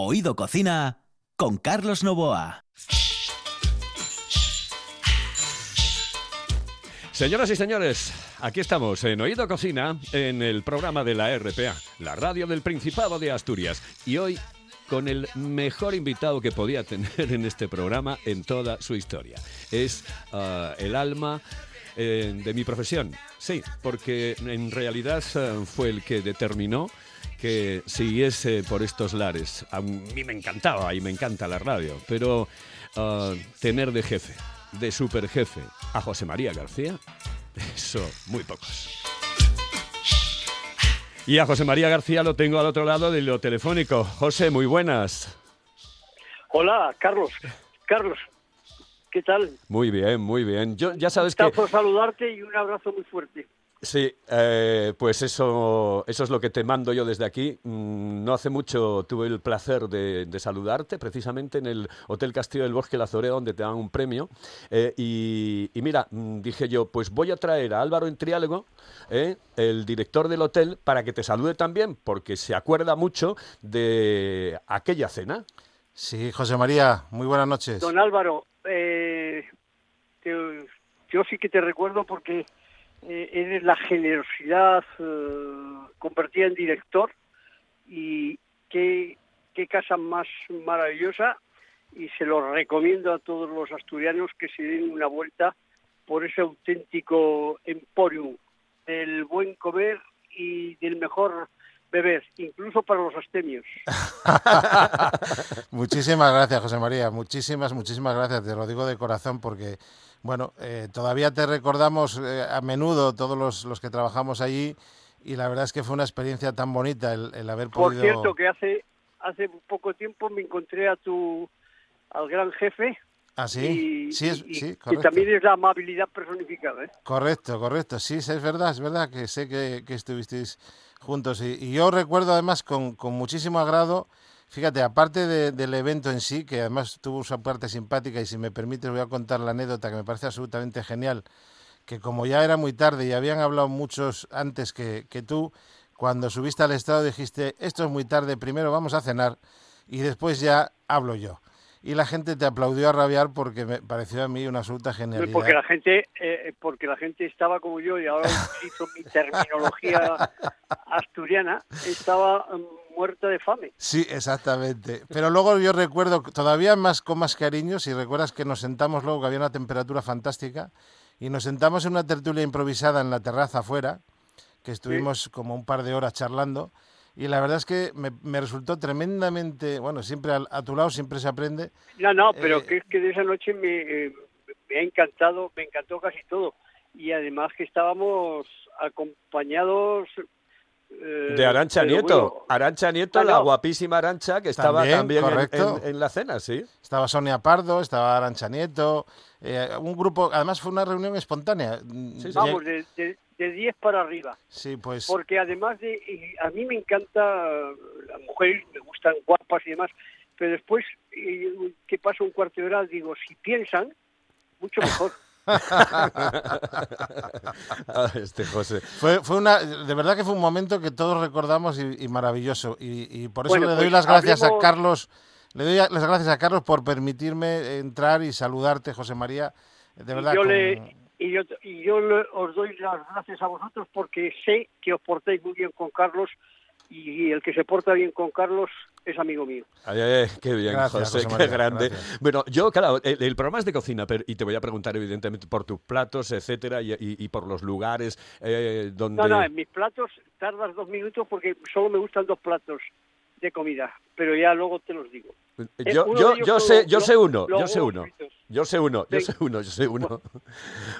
Oído Cocina con Carlos Novoa. Señoras y señores, aquí estamos en Oído Cocina, en el programa de la RPA, la radio del Principado de Asturias. Y hoy con el mejor invitado que podía tener en este programa en toda su historia. Es ah, el alma eh, de mi profesión. Sí, porque en realidad eh, fue el que determinó que siguiese por estos lares. A mí me encantaba y me encanta la radio, pero ah, tener de jefe, de superjefe, a José María García, eso muy pocos. Y a José María García lo tengo al otro lado de lo telefónico. José, muy buenas. Hola, Carlos. Carlos, ¿qué tal? Muy bien, muy bien. Yo ya sabes que... por saludarte y un abrazo muy fuerte. Sí, eh, pues eso, eso es lo que te mando yo desde aquí. Mm, no hace mucho tuve el placer de, saludarte, precisamente en el Hotel Castillo del Bosque La Zorea, donde te dan un premio. Eh, y, mira, mm, dije yo, pues voy a traer a Álvaro Entrialgo, eh, el director del hotel, para que te salude también, porque se acuerda mucho de aquella cena. Sí, José María, muy buenas noches. Don Álvaro, yo sí que te recuerdo porque eh, eres la generosidad eh, convertida en director y qué, casa más maravillosa y se lo recomiendo a todos los asturianos que se den una vuelta por ese auténtico emporium del buen comer y del mejor beber, incluso para los astemios. muchísimas gracias, José María. Muchísimas, muchísimas gracias. Te lo digo de corazón porque bueno, eh, todavía te recordamos eh, a menudo todos los, que trabajamos allí y la verdad es que fue una experiencia tan bonita el, haber podido... Por cierto, que hace, hace poco tiempo me encontré a tu, al gran jefe. Ah, sí, sí, es, sí, correcto. también es la amabilidad personificada. ¿eh? Correcto, correcto, sí, es verdad, es verdad que sé que, estuvisteis juntos y, y, yo recuerdo además con, con muchísimo agrado Fíjate, aparte del evento en sí, que además tuvo su parte simpática, y si me permites voy a contar la anécdota que me parece absolutamente genial, que como ya era muy tarde y habían hablado muchos antes que, que tú, cuando subiste al estado dijiste, esto es muy tarde, primero vamos a cenar y después ya hablo yo y la gente te aplaudió a rabiar porque me pareció a mí una absoluta genialidad. Porque la gente, eh, porque la gente estaba como yo y ahora hizo mi terminología asturiana, estaba muerta de fame. Sí, exactamente. Pero luego yo recuerdo todavía más con más cariño, si recuerdas que nos sentamos luego que había una temperatura fantástica y nos sentamos en una tertulia improvisada en la terraza afuera, que estuvimos como un par de horas charlando y la verdad es que me, resultó tremendamente, bueno, siempre a, tu lado siempre se aprende. No, no, pero eh, que es que de esa noche me, me ha encantado, me encantó casi todo. Y además que estábamos acompañados eh, de Arancha Nieto. Arancha Nieto, la guapísima Arancha, que estaba también, en, la cena, sí. Estaba Sonia Pardo, estaba Arancha Nieto, eh, un grupo, además fue una reunión espontánea. Vamos, de, de 10 para arriba. Sí, pues. Porque además de. A mí me encanta las mujeres, me gustan guapas y demás, pero después que pasa un cuarto de hora, digo, si piensan, mucho mejor. Ah, este José. Fue, fue una, de verdad que fue un momento que todos recordamos y, maravilloso. Y, por eso le doy pues las gracias a Carlos. Le doy las gracias a Carlos por permitirme entrar y saludarte, José María. De verdad. Yo le, y yo, y yo os doy las gracias a vosotros porque sé que os portáis muy bien con Carlos y el que se porta bien con Carlos es amigo mío. Ay, ay, qué bien, José, qué grande. Bueno, yo, claro, el, programa es de cocina, pero, y te voy a preguntar, evidentemente, por tus platos, etcétera, y, y, por los lugares eh, donde... No, no, en mis platos tardas dos minutos porque solo me gustan dos platos de comida, pero ya luego te los digo. Yo, yo, yo sé, yo sé uno, yo sé uno. Yo sé uno, yo sé uno, yo sé uno.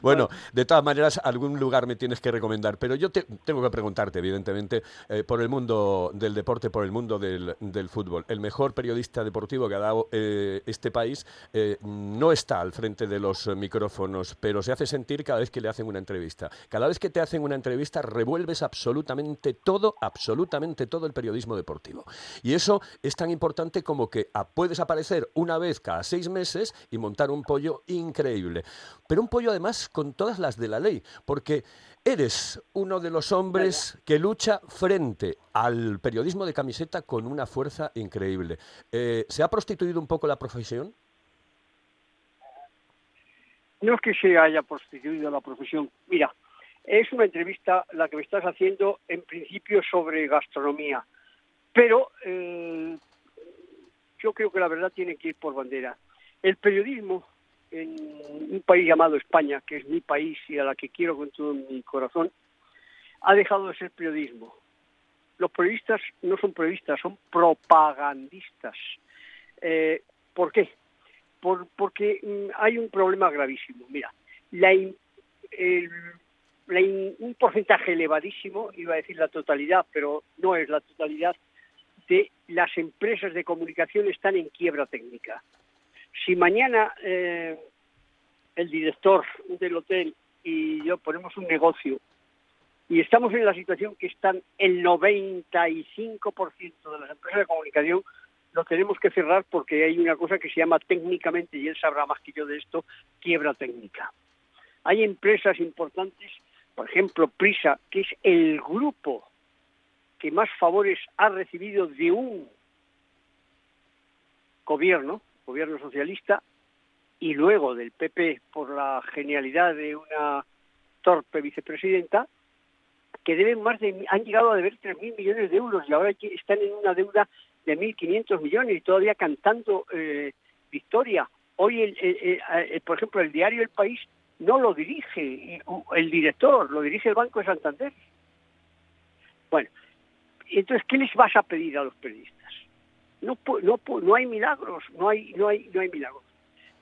Bueno, de todas maneras, algún lugar me tienes que recomendar, pero yo te, tengo que preguntarte, evidentemente, eh, por el mundo del deporte, por el mundo del, del, fútbol. El mejor periodista deportivo que ha dado eh, este país eh, no está al frente de los micrófonos, pero se hace sentir cada vez que le hacen una entrevista. Cada vez que te hacen una entrevista, revuelves absolutamente todo, absolutamente todo el periodismo deportivo. Y eso es tan importante como que puedes aparecer una vez cada seis meses y montar un pollo increíble. Pero un pollo además con todas las de la ley, porque Eres uno de los hombres que lucha frente al periodismo de camiseta con una fuerza increíble. Eh, ¿Se ha prostituido un poco la profesión? No es que se haya prostituido la profesión. Mira, es una entrevista la que me estás haciendo en principio sobre gastronomía, pero eh, yo creo que la verdad tiene que ir por bandera. El periodismo en un país llamado España, que es mi país y a la que quiero con todo mi corazón, ha dejado de ser periodismo. Los periodistas no son periodistas, son propagandistas. Eh, ¿Por qué? porque mm, hay un problema gravísimo. Mira, un porcentaje elevadísimo, iba a decir la totalidad, pero no es la totalidad, las empresas de comunicación están en quiebra técnica. Si mañana eh, el director del hotel y yo ponemos un negocio y estamos en la situación que están el 95% de las empresas de comunicación, lo tenemos que cerrar porque hay una cosa que se llama técnicamente, y él sabrá más que yo de esto, quiebra técnica. Hay empresas importantes, por ejemplo, Prisa, que es el grupo que más favores ha recibido de un gobierno, gobierno socialista, y luego del PP por la genialidad de una torpe vicepresidenta, que deben más de, han llegado a deber 3.000 millones de euros y ahora están en una deuda de 1.500 millones y todavía cantando eh, victoria. Hoy, el, por ejemplo, el diario El País no lo dirige el director, lo dirige el Banco de Santander. Bueno, entonces, ¿qué les vas a pedir a los periodistas? No, no, no hay milagros, no hay, no hay, no hay milagros.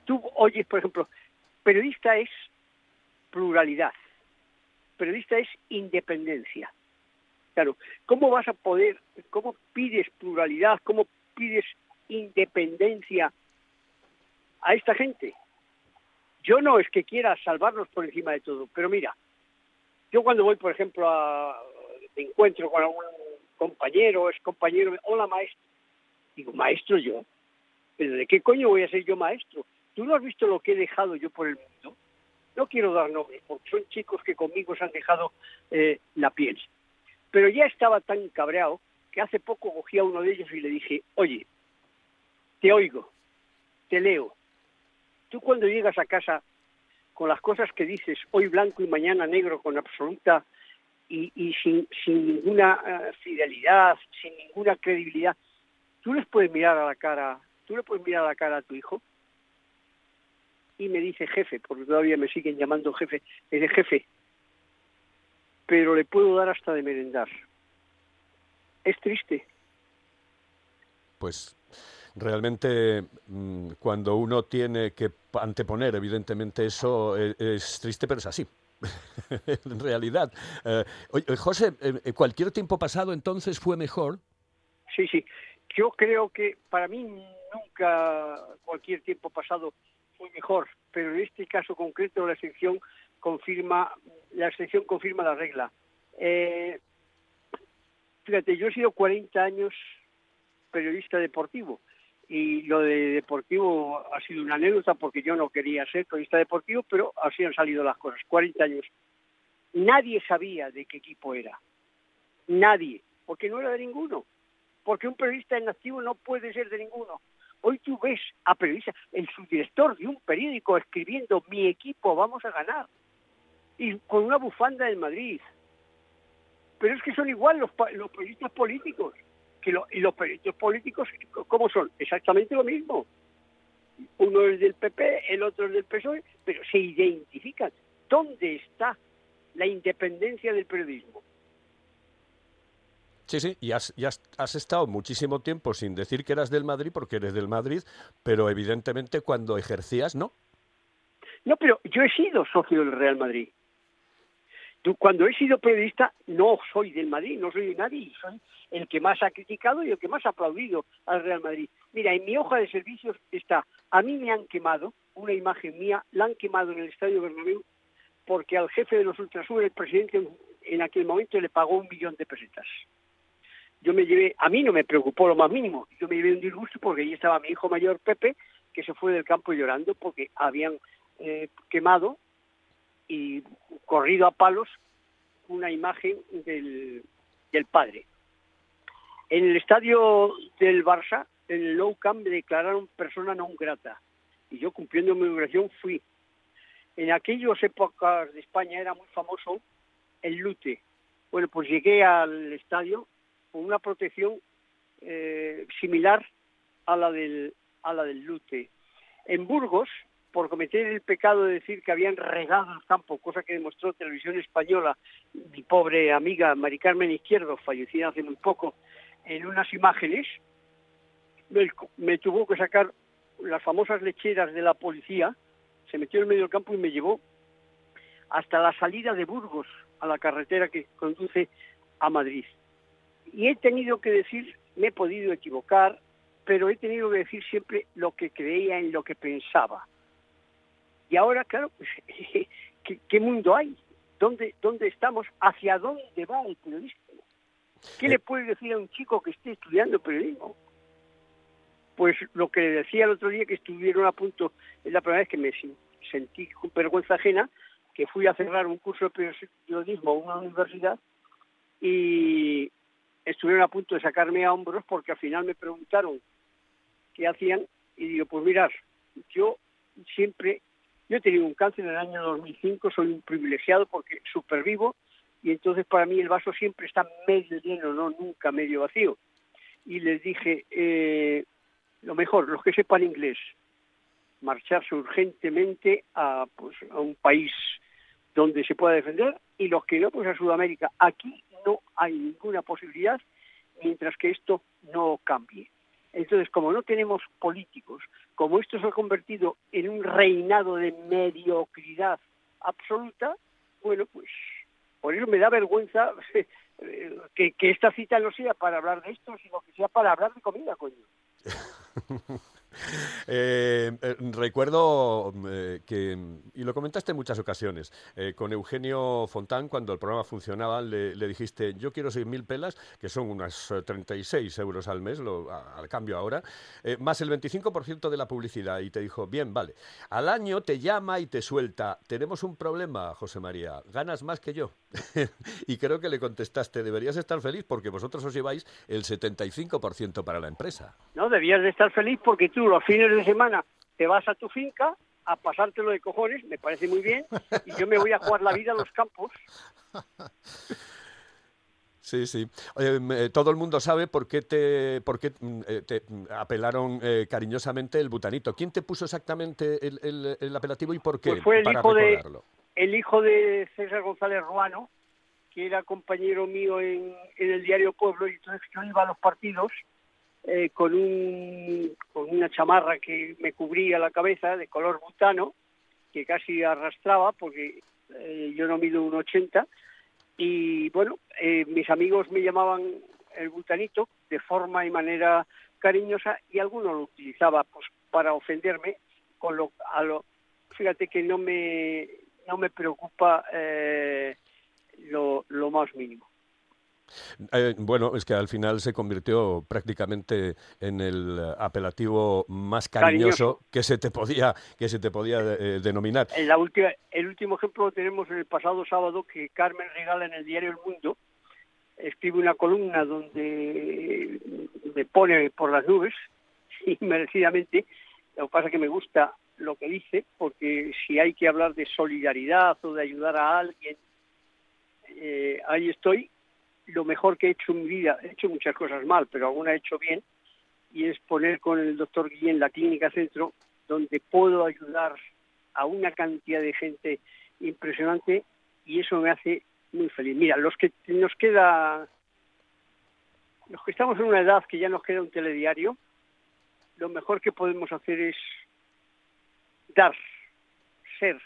Tú oyes, por ejemplo, periodista es pluralidad, periodista es independencia. Claro, ¿cómo vas a poder, cómo pides pluralidad, cómo pides independencia a esta gente? Yo no es que quiera salvarlos por encima de todo, pero mira, yo cuando voy, por ejemplo, a encuentro con algún compañero, es compañero, hola maestro, digo, maestro yo, pero ¿de qué coño voy a ser yo maestro? ¿Tú no has visto lo que he dejado yo por el mundo? No quiero dar nombres, porque son chicos que conmigo se han dejado eh, la piel. Pero ya estaba tan cabreado que hace poco cogí a uno de ellos y le dije, oye, te oigo, te leo. Tú cuando llegas a casa con las cosas que dices hoy blanco y mañana negro con absoluta y, sin, sin, ninguna eh, fidelidad, sin ninguna credibilidad, tú les puedes mirar a la cara, tú le puedes mirar a la cara a tu hijo y me dice jefe, porque todavía me siguen llamando jefe, es jefe, pero le puedo dar hasta de merendar. Es triste. Pues realmente mm, cuando uno tiene que anteponer, evidentemente eso e, es, triste, pero es así. en realidad. Eh, José, eh, ¿cualquier tiempo pasado entonces fue mejor? Sí, sí. Yo creo que para mí nunca cualquier tiempo pasado fue mejor, pero en este caso concreto la excepción confirma, la excepción confirma la regla. Eh, fíjate, yo he sido 40 años periodista deportivo y lo de deportivo ha sido una anécdota porque yo no quería ser periodista deportivo, pero así han salido las cosas. 40 años. Nadie sabía de qué equipo era. Nadie, porque no era de ninguno. Porque un periodista en activo no puede ser de ninguno. Hoy tú ves a periodistas, el subdirector de un periódico escribiendo mi equipo vamos a ganar. Y con una bufanda del Madrid. Pero es que son igual los, los periodistas políticos. Que y los periodistas políticos, ¿cómo son? Exactamente lo mismo. Uno es del PP, el otro es del PSOE, pero se identifican. ¿Dónde está la independencia del periodismo? Sí, sí, y has, has, estado muchísimo tiempo sin decir que eras del Madrid porque eres del Madrid, pero evidentemente cuando ejercías, ¿no? No, pero yo he sido socio del Real Madrid. Cuando he sido periodista, no soy del Madrid, no soy de nadie, soy el que más ha criticado y el que más ha aplaudido al Real Madrid. Mira, en mi hoja de servicios está, a mí me han quemado, una imagen mía, la han quemado en el Estadio Bernabéu porque al jefe de los Ultrasur, el presidente, en aquel momento le pagó un millón de pesetas yo me llevé, a mí no me preocupó lo más mínimo, yo me llevé un disgusto porque ahí estaba mi hijo mayor Pepe, que se fue del campo llorando porque habían eh, quemado y corrido a palos una imagen del, del padre. En el estadio del Barça, en el Nou Camp, me declararon persona non grata. Y yo, cumpliendo mi obligación, fui. En aquellas épocas de España era muy famoso el lute. Bueno, pues llegué al estadio con una protección eh, similar a la del a la del lute. En Burgos, por cometer el pecado de decir que habían regado el campo, cosa que demostró Televisión Española, mi pobre amiga Mari Carmen Izquierdo, fallecida hace muy poco, en unas imágenes, me, tuvo que sacar las famosas lecheras de la policía, se metió en medio del campo y me llevó hasta la salida de Burgos, a la carretera que conduce a Madrid. Y he tenido que decir, me he podido equivocar, pero he tenido que decir siempre lo que creía, en lo que pensaba. Y ahora, claro, pues, ¿qué, mundo hay? ¿Dónde, ¿Dónde estamos? ¿Hacia dónde va el periodismo? ¿Qué le eh. puede decir a un chico que esté estudiando periodismo? Pues lo que le decía el otro día que estuvieron a punto, es la primera vez que me sentí con vergüenza ajena, que fui a cerrar un curso de periodismo a una universidad y estuvieron a punto de sacarme a hombros porque al final me preguntaron qué hacían y digo, pues mirar, yo siempre, yo he tenido un cáncer en el año 2005, soy un privilegiado porque supervivo y entonces para mí el vaso siempre está medio lleno, no nunca medio vacío. Y les dije, eh, lo mejor, los que sepan inglés, marcharse urgentemente a, pues, a un país donde se pueda defender y los que no, pues a Sudamérica. Aquí no hay ninguna posibilidad mientras que esto no cambie. Entonces, como no tenemos políticos, como esto se ha convertido en un reinado de mediocridad absoluta, bueno, pues por eso me da vergüenza que, esta cita no sea para hablar de esto, sino que sea para hablar de comida, coño. Eh, eh, recuerdo eh, que, y lo comentaste en muchas ocasiones, con Eugenio Fontán, cuando el programa funcionaba, le, dijiste, yo quiero 6.000 pelas, que son unas 36 euros al mes, lo, al cambio ahora, más el 25% de la publicidad. Y te dijo, bien, vale. Al año te llama y te suelta, tenemos un problema, José María, ganas más que yo. y creo que le contestaste, deberías estar feliz porque vosotros os lleváis el 75% para la empresa. No, debías de estar feliz porque tú los fines de semana te vas a tu finca a pasártelo de cojones, me parece muy bien, y yo me voy a jugar la vida a los campos. Sí, sí. Eh, todo el mundo sabe por qué te, por qué, mm, eh, te apelaron eh, cariñosamente el butanito. ¿Quién te puso exactamente el, el, apelativo y por qué? Pues fue el hijo, de, el hijo de César González Ruano, que era compañero mío en, en el diario Pueblo, y entonces yo iba a los partidos eh, con, un, con una chamarra que me cubría la cabeza de color butano, que casi arrastraba porque eh, yo no mido un 80 y bueno, eh, mis amigos me llamaban el butanito de forma y manera cariñosa y alguno lo utilizaba pues para ofenderme con lo a lo fíjate que no me no me preocupa lo, lo más mínimo eh, bueno, es que al final se convirtió prácticamente en el apelativo más cariñoso, que se te podía que se te podía eh, denominar. En la última, el último ejemplo lo tenemos en el pasado sábado que Carmen regala en el diario El Mundo escribe una columna donde me pone por las nubes y merecidamente. Lo que pasa es que me gusta lo que dice porque si hay que hablar de solidaridad o de ayudar a alguien, eh, ahí estoy lo mejor que he hecho en mi vida, he hecho muchas cosas mal, pero alguna he hecho bien, y es poner con el doctor Guillén la clínica centro, donde puedo ayudar a una cantidad de gente impresionante y eso me hace muy feliz. Mira, los que nos queda, los que estamos en una edad que ya nos queda un telediario, lo mejor que podemos hacer es dar, ser.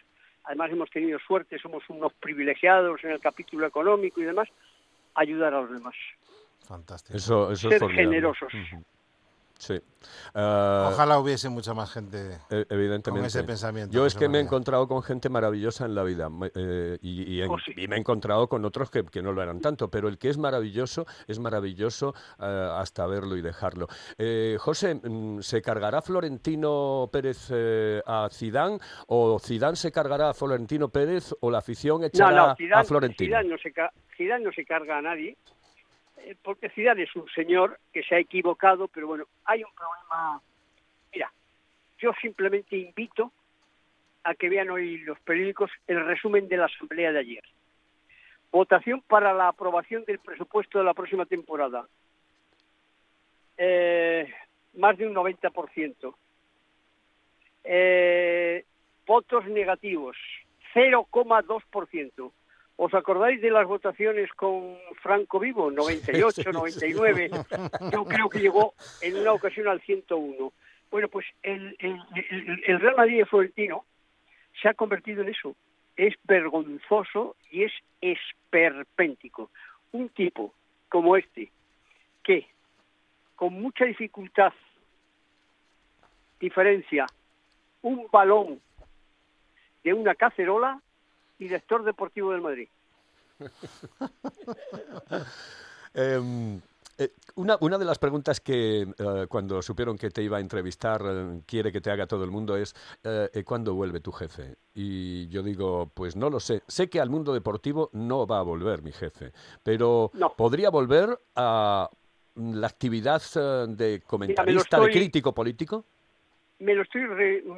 Además hemos tenido suerte, somos unos privilegiados en el capítulo económico y demás, ayudar a los demás. Fantástico. Eso, eso Ser generosos. Sí. Ah, Ojalá hubiese mucha más gente e, evidentemente. con ese pensamiento. Yo es que me he encontrado con gente maravillosa en la vida eh, oh, y, me he encontrado con otros que, no lo eran tanto, pero el que es maravilloso es maravilloso eh, hasta verlo y dejarlo. Eh, José, mm, ¿se cargará Florentino Pérez a Zidane o Zidane se cargará a Florentino Pérez o la afición echará a Florentino? Zidane no, se, Zidane no se carga a nadie eh, porque Zidane es un señor que se ha equivocado, pero bueno, hay un problema. Mira, yo simplemente invito a que vean hoy los periódicos el resumen de la asamblea de ayer. Votación para la aprobación del presupuesto de la próxima temporada. Eh, más de un 90%. Eh, votos negativos, 0,2%. ¿Os acordáis de las votaciones con Franco Vivo? 98, 99. Yo creo que llegó en una ocasión al 101. Bueno, pues el, el, Real Madrid de Florentino se ha convertido en eso. Es vergonzoso y es esperpéntico. Un tipo como este, que con mucha dificultad diferencia un balón de una cacerola director deportivo del Madrid. Em, eh, una, una, de las preguntas que eh, cuando supieron que te iba a entrevistar eh, quiere que te haga todo el mundo es ¿cuándo vuelve tu jefe? Y yo digo, pues no lo sé. Sé que al mundo deportivo no va a volver mi jefe, pero podría volver a la actividad de comentarista, de crítico político. Me lo estoy,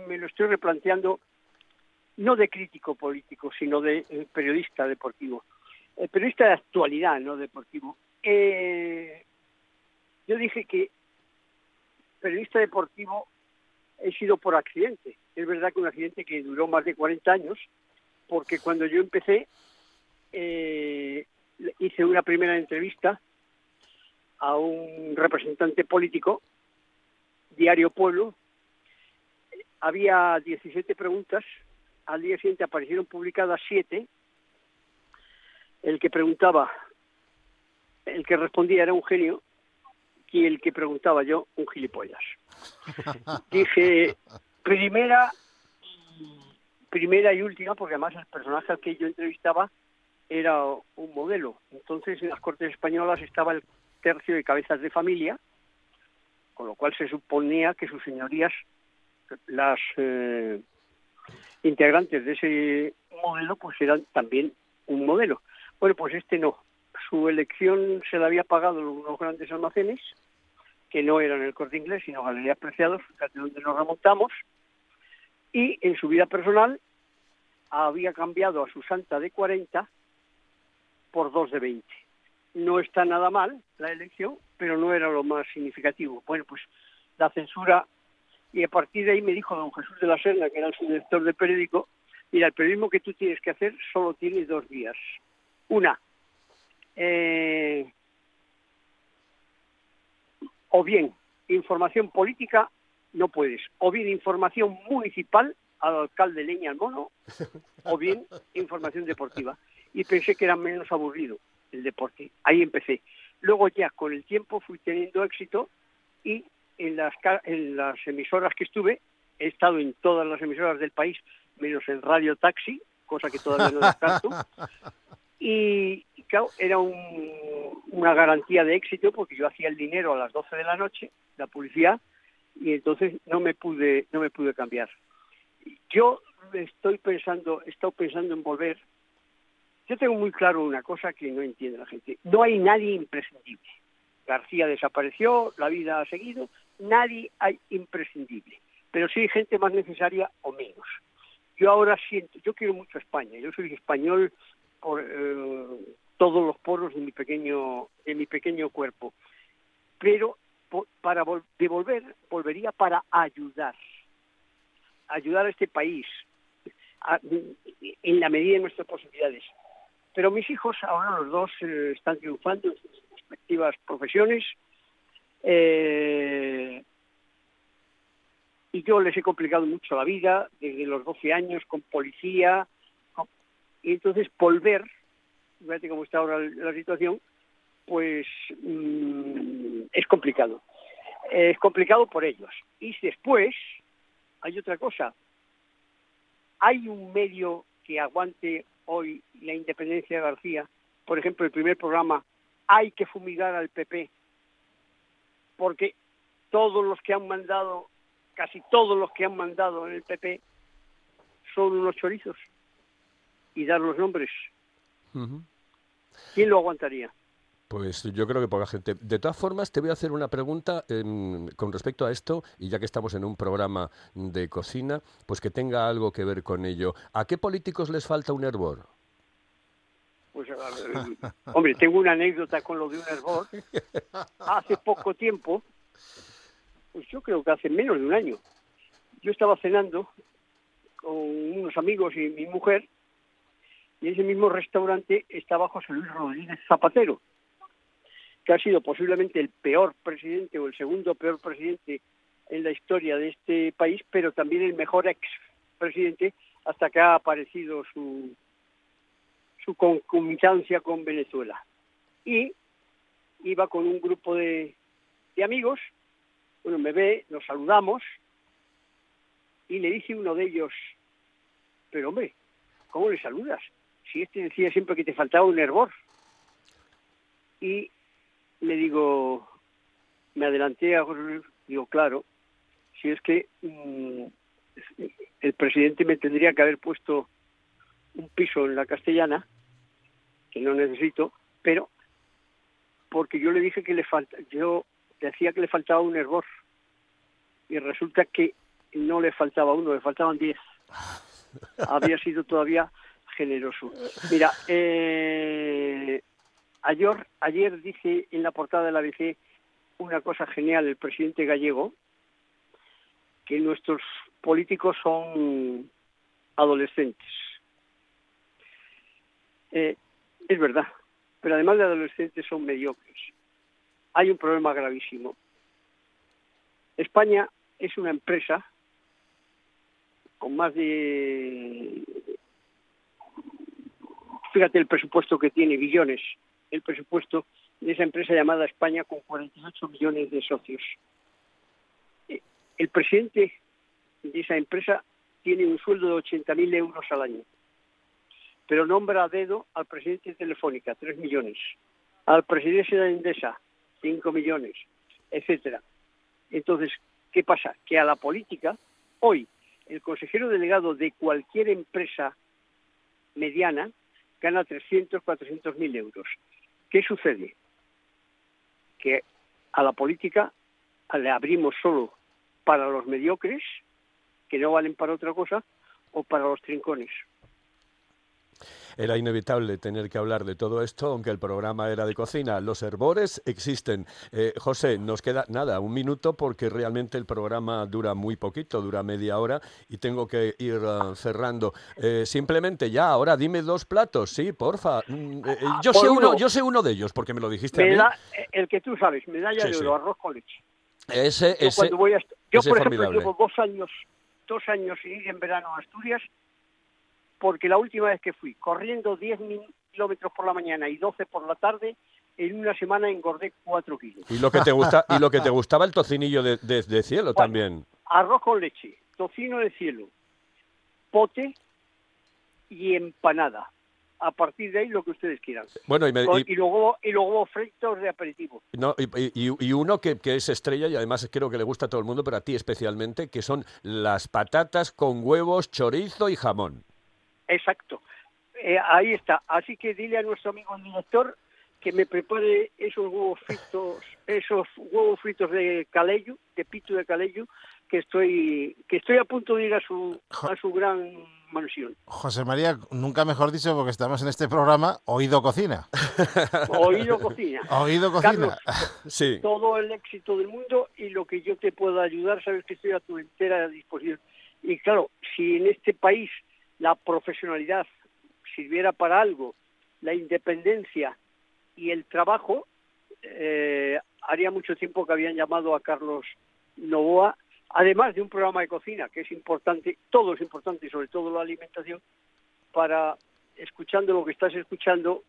me lo estoy replanteando no de crítico político, sino de eh, periodista deportivo. Eh, periodista de actualidad, no deportivo. Eh, yo dije que periodista deportivo he sido por accidente. Es verdad que un accidente que duró más de 40 años, porque cuando yo empecé hice una primera entrevista a un representante político, Diario Pueblo, había 17 preguntas al día siguiente aparecieron publicadas siete. El que preguntaba, el que respondía era un genio y el que preguntaba yo, un gilipollas. Dije, primera, primera y última, porque además el personaje al que yo entrevistaba era un modelo. Entonces en las Cortes Españolas estaba el tercio de cabezas de familia, con lo cual se suponía que sus señorías las eh, integrantes de ese modelo pues eran también un modelo. Bueno, pues este no. Su elección se la había pagado unos grandes almacenes, que no eran el corte inglés, sino Galerías Preciados, fíjate donde nos remontamos, y en su vida personal había cambiado a su santa de 40 por dos de 20. No está nada mal la elección, pero no era lo más significativo. Bueno, pues la censura y a partir de ahí me dijo don Jesús de la Serna, que era el director de periódico, mira, el periodismo que tú tienes que hacer solo tiene dos vías. Una, eh, o bien información política, no puedes, o bien información municipal al alcalde Leña al Mono, o bien información deportiva. Y pensé que era menos aburrido el deporte. Ahí empecé. Luego ya con el tiempo fui teniendo éxito y en las, en las emisoras que estuve, he estado en todas las emisoras del país, menos en Radio Taxi, cosa que todavía no descarto. Y, claro, era una garantía de éxito porque yo hacía el dinero a las 12 de la noche, la publicidad, y entonces no me pude, no me pude cambiar. Yo estoy pensando, he estado pensando en volver. Yo tengo muy claro una cosa que no entiende la gente. No hay nadie imprescindible. García desapareció, la vida ha seguido, nadie hay imprescindible, pero sí hay gente más necesaria o menos. Yo ahora siento, yo quiero mucho a España, yo soy español por eh, todos los poros de mi pequeño, de mi pequeño cuerpo, pero para devolver, volvería para ayudar, ayudar a este país en la medida de nuestras posibilidades. Pero mis hijos ahora los dos eh, están triunfando en sus respectivas profesiones, eh, y yo les he complicado mucho la vida desde los 12 años con policía. y entonces volver, fíjate cómo está ahora la situación, pues mm, es complicado. es complicado por ellos. Y después hay otra cosa. Hay un medio que aguante hoy la independencia de García. Por ejemplo, el primer programa, hay que fumigar al PP. Porque todos los que han mandado, casi todos los que han mandado en el PP, son unos chorizos. Y dar los nombres. ¿Quién lo aguantaría? Pues yo creo que poca gente. De todas formas, te voy a hacer una pregunta em, con respecto a esto, y ya que estamos en un programa de cocina, pues que tenga algo que ver con ello. ¿A qué políticos les falta un hervor? Pues, hombre, tengo una anécdota con lo de un hervor. Hace poco tiempo, pues yo creo que hace menos de un año, yo estaba cenando con unos amigos y mi mujer, y en ese mismo restaurante estaba José Luis Rodríguez Zapatero que ha sido posiblemente el peor presidente o el segundo peor presidente en la historia de este país, pero también el mejor ex presidente hasta que ha aparecido su, su concomitancia con Venezuela. Y iba con un grupo de, de amigos, bueno, me ve, nos saludamos, y le dice uno de ellos, pero hombre, ¿cómo le saludas? Si este decía siempre que te faltaba un hervor. Y le digo, me adelanté a José digo, claro, si es que mm, el presidente me tendría que haber puesto un piso en la castellana, que no necesito, pero porque yo le dije que le falta, yo decía que le faltaba un hervor y resulta que no le faltaba uno, le faltaban diez. Había sido todavía generoso. Mira, eh, Ayer, ayer dice en la portada de la ABC una cosa genial el presidente gallego, que nuestros políticos son adolescentes. Eh, es verdad, pero además de adolescentes son mediocres. Hay un problema gravísimo. España es una empresa con más de... Fíjate el presupuesto que tiene, billones el presupuesto de esa empresa llamada España con 48 millones de socios. Eh, el presidente de esa empresa tiene un sueldo de 80.000 euros al año, pero nombra a dedo al presidente de Telefónica, 3 millones, al presidente de Endesa, 5 millones, etcétera. Entonces, ¿qué pasa? Que a la política, hoy, el consejero delegado de cualquier empresa mediana gana 300, 400 mil euros. ¿Qué sucede? Que a la política le abrimos solo para los mediocres, que no valen para otra cosa, o para los trincones era inevitable tener que hablar de todo esto, aunque el programa era de cocina. Los herbores existen. Eh, José, nos queda nada, un minuto, porque realmente el programa dura muy poquito, dura media hora y tengo que ir uh, cerrando. Eh, simplemente ya, ahora dime dos platos, sí, porfa. Mm, eh, yo sé uno, yo sé uno de ellos, porque me lo dijiste a mí. el que tú sabes, medalla de oro, arroz con leche. Ese, yo ese, yo, por ejemplo, llevo dos años, dos años ir en verano a Asturias porque la última vez que fui, corriendo 10 kilómetros por la mañana y 12 por la tarde, en una semana engordé 4 kilos. ¿Y lo que te, gusta, y lo que te gustaba el tocinillo de, cielo también? Arroz con leche, tocino de cielo, pote y empanada. A partir de ahí lo que ustedes quieran. Bueno, y, luego y luego fritos de aperitivo. No, y, uno que, que, es estrella y además creo que le gusta a todo el mundo, pero a ti especialmente, que son las patatas con huevos, chorizo y jamón. Exacto. Eh, ahí está. Así que dile a nuestro amigo director que me prepare esos huevos fritos, esos huevos fritos de caleyo, de pito de caleyo, que estoy que estoy a punto de ir a su a su gran mansión. José María, nunca mejor dicho, porque estamos en este programa, Oído Cocina. Oído Cocina. Oído Cocina. sí. Todo el éxito del mundo y lo que yo te pueda ayudar, sabes que estoy a tu entera disposición. Y claro, si en este país la profesionalidad sirviera para algo, la independencia y el trabajo, eh, haría mucho tiempo que habían llamado a Carlos Novoa, además de un programa de cocina, que es importante, todo es importante, y sobre todo la alimentación, para, escuchando lo que estás escuchando,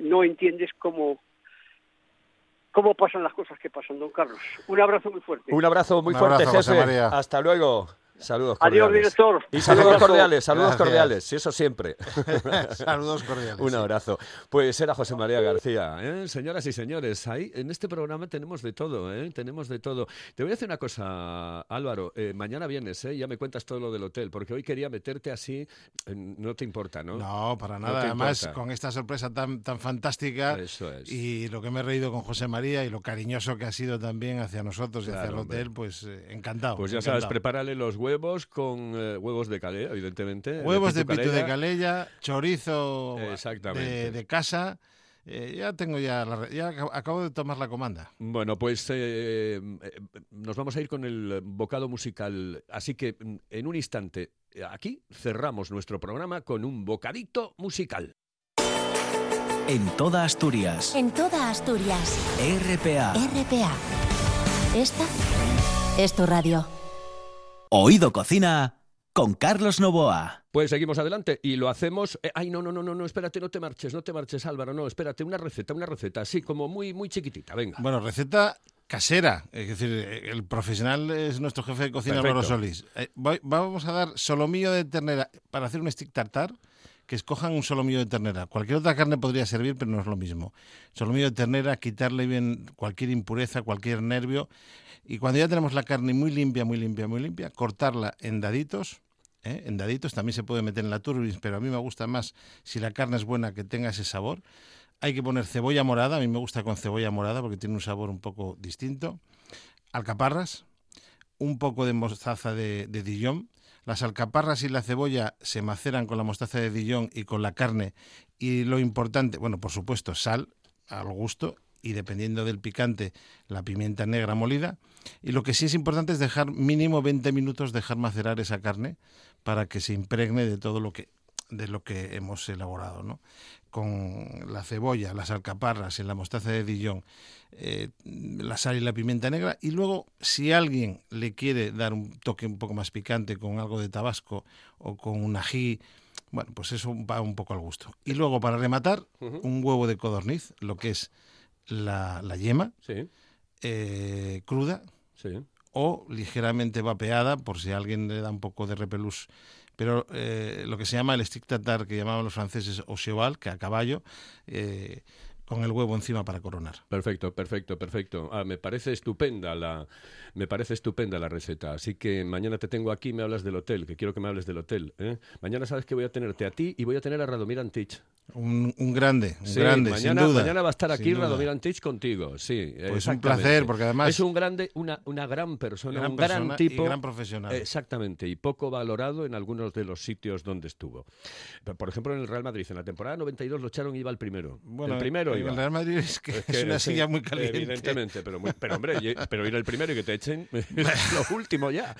no entiendes cómo cómo pasan las cosas que pasan, don Carlos. Un abrazo muy fuerte. Un abrazo muy Un fuerte, abrazo, jefe. María. Hasta luego. Saludos Adiós, cordiales. director. Y saludos cordiales, saludos Gracias. cordiales, y eso siempre. Saludos cordiales. Un abrazo. Pues era José María García. ¿eh? Señoras y señores, ahí en este programa tenemos de todo, ¿eh? tenemos de todo. Te voy a decir una cosa, Álvaro. eh, mañana vienes, ¿eh? ya me cuentas todo lo del hotel, porque hoy quería meterte así. eh, no te importa, ¿no? No, para No nada. te Además, importa. con esta sorpresa tan, tan fantástica Eso es. y lo que me he reído con José María y lo cariñoso que ha sido también hacia nosotros y hacia Claro, el hombre. hotel, pues eh, encantado. Pues ya sabes, prepárale los huevos con eh, huevos de calea, evidentemente. Huevos de pitu pito de calella. calella, chorizo Exactamente. de, de casa. Eh, ya tengo ya, la ya acabo- de tomar la comanda. Bueno, pues eh, eh, nos vamos a ir con el bocado musical. Así que mm, en un instante, eh, aquí cerramos nuestro programa con un bocadito musical. En toda Asturias. En toda Asturias. RPA. RPA. Esta es tu radio. Oído Cocina con Carlos Novoa. Pues seguimos adelante y lo hacemos. eh, ay, no, no, no, no, no, espérate, no te marches, no te marches, Álvaro, no, espérate, una receta, una receta, así como muy, muy chiquitita, venga. Bueno, receta casera. Es decir, eh, el profesional es nuestro jefe de cocina, Perfecto. Álvaro Solís. Eh, voy- vamos a dar solomillo de ternera para hacer un stick tartar. Que escojan un solomillo de ternera. Cualquier otra carne podría servir, pero no es lo mismo. Solomillo de ternera, quitarle bien cualquier impureza, cualquier nervio. Y cuando ya tenemos la carne muy limpia, muy limpia, muy limpia, cortarla en daditos. ¿eh? En daditos también se puede meter en la turbis, pero a mí me gusta más si la carne es buena que tenga ese sabor. Hay que poner cebolla morada, a mí me gusta con cebolla morada porque tiene un sabor un poco distinto. Alcaparras, un poco de mostaza de, de Dijon. Las alcaparras y la cebolla se maceran con la mostaza de Dijon y con la carne. Y lo importante, bueno, por supuesto, sal al gusto y dependiendo del picante, la pimienta negra molida. Y lo que sí es importante es dejar mínimo 20 minutos, dejar macerar esa carne para que se impregne de todo lo que de lo que hemos elaborado, ¿no? Con la cebolla, las alcaparras y la mostaza de Dijon, eh, la sal y la pimienta negra. Y luego, si alguien le quiere dar un toque un poco más picante con algo de tabasco o con un ají, bueno, pues eso va un poco al gusto. Y luego, para rematar, un huevo de codorniz, lo que es la, la yema Sí, eh, cruda sí. o ligeramente vapeada, por si a alguien le da un poco de repelús. Pero eh, lo que se llama el stick tartar, que llamaban los franceses cheval, que a caballo, eh, con el huevo encima para coronar. Perfecto, perfecto, perfecto. Ah, me parece estupenda la, me parece estupenda la receta. Así que mañana te tengo aquí me hablas del hotel, que quiero que me hables del hotel. ¿eh? Mañana sabes que voy a tenerte a ti y voy a tener a Radomir Antich. Un, un grande, un Sí, grande, mañana, sin duda. mañana va a estar aquí. Radomir Antich contigo. Sí, Pues un placer, porque además- es un grande, una, una gran persona, Gran un persona gran y tipo, gran profesional. Exactamente, y poco valorado en algunos de los sitios donde estuvo. Por ejemplo, en el Real Madrid, en la temporada 92 lo echaron y iba el primero. Bueno, el primero iba. el Real Madrid es que Es una sí, silla muy caliente. Evidentemente, pero, muy- pero hombre, y- pero ir el primero y que te echen es lo último ya.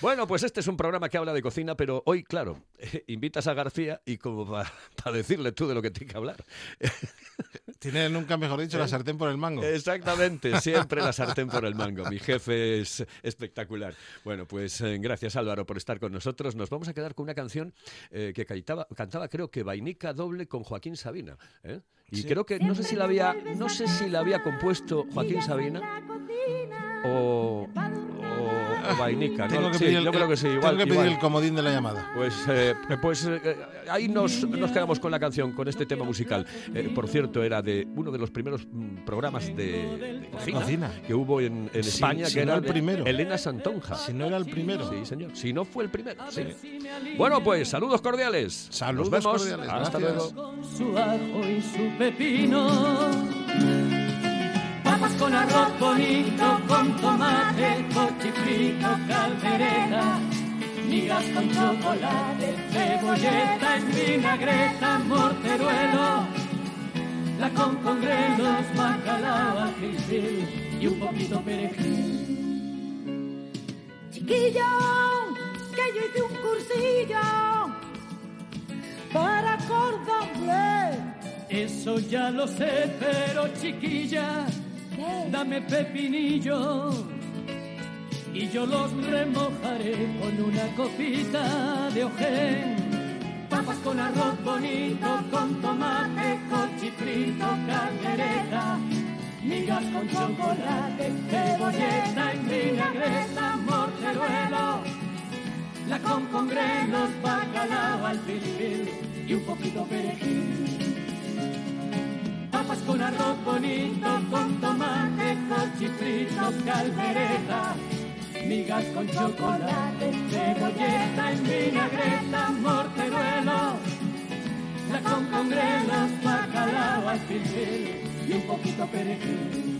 Bueno, pues este es un programa que habla de cocina, pero hoy, claro, invitas a García y como para decirle tú de lo que tiene que hablar. Tiene nunca mejor dicho la sartén por el mango. Exactamente, siempre la sartén por el mango. Mi jefe es espectacular. Bueno, pues eh, gracias Álvaro por estar con nosotros. Nos vamos a quedar con una canción eh, que cantaba, cantaba, creo que Vainica doble con Joaquín Sabina. ¿eh? Y Sí. creo que no sé si la había, no sé si la había compuesto Joaquín Sabina o, Tengo que Sí, pedir, el, yo creo que sí, igual. tengo que pedir igual. el comodín de la llamada. Pues, eh, pues eh, ahí nos, nos quedamos con la canción, con este tema musical. Eh, por cierto, era de uno de los primeros mm, programas de, de cocina, Cocina. que hubo en, en Si- España, si que no era el primero. Elena Santonja. Si no era el primero. Sí, señor. Si no fue el primero. sí. Bueno, pues saludos cordiales. Saludos Nos vemos. cordiales, Hasta gracias. luego. con su ajo y su pepino. Con arroz bonito, con tomate, cochifrito, caldereta. Migas con chocolate, cebolleta en vinagreta, morteruelo. La con con grelos, bacalao, ajísbil y un poquito perejil. Chiquillo, que yo hice un cursillo para bleu. Eso ya lo sé, pero chiquilla. Dame pepinillo y yo los remojaré con una copita de ojén. Papas con arroz bonito, con tomate, cochifrito, caldereta. migas con chocolate, cebolleta en vinagreta, morteruelo, la con congrenos, bacalao al fil y un poquito perejil. Papas con arroz bonito, con tomate, cochifrito, caldereta, migas con chocolate, cebolleta en vinagreta, morteruelo, la con congrenos, bacalao al y un poquito perejil.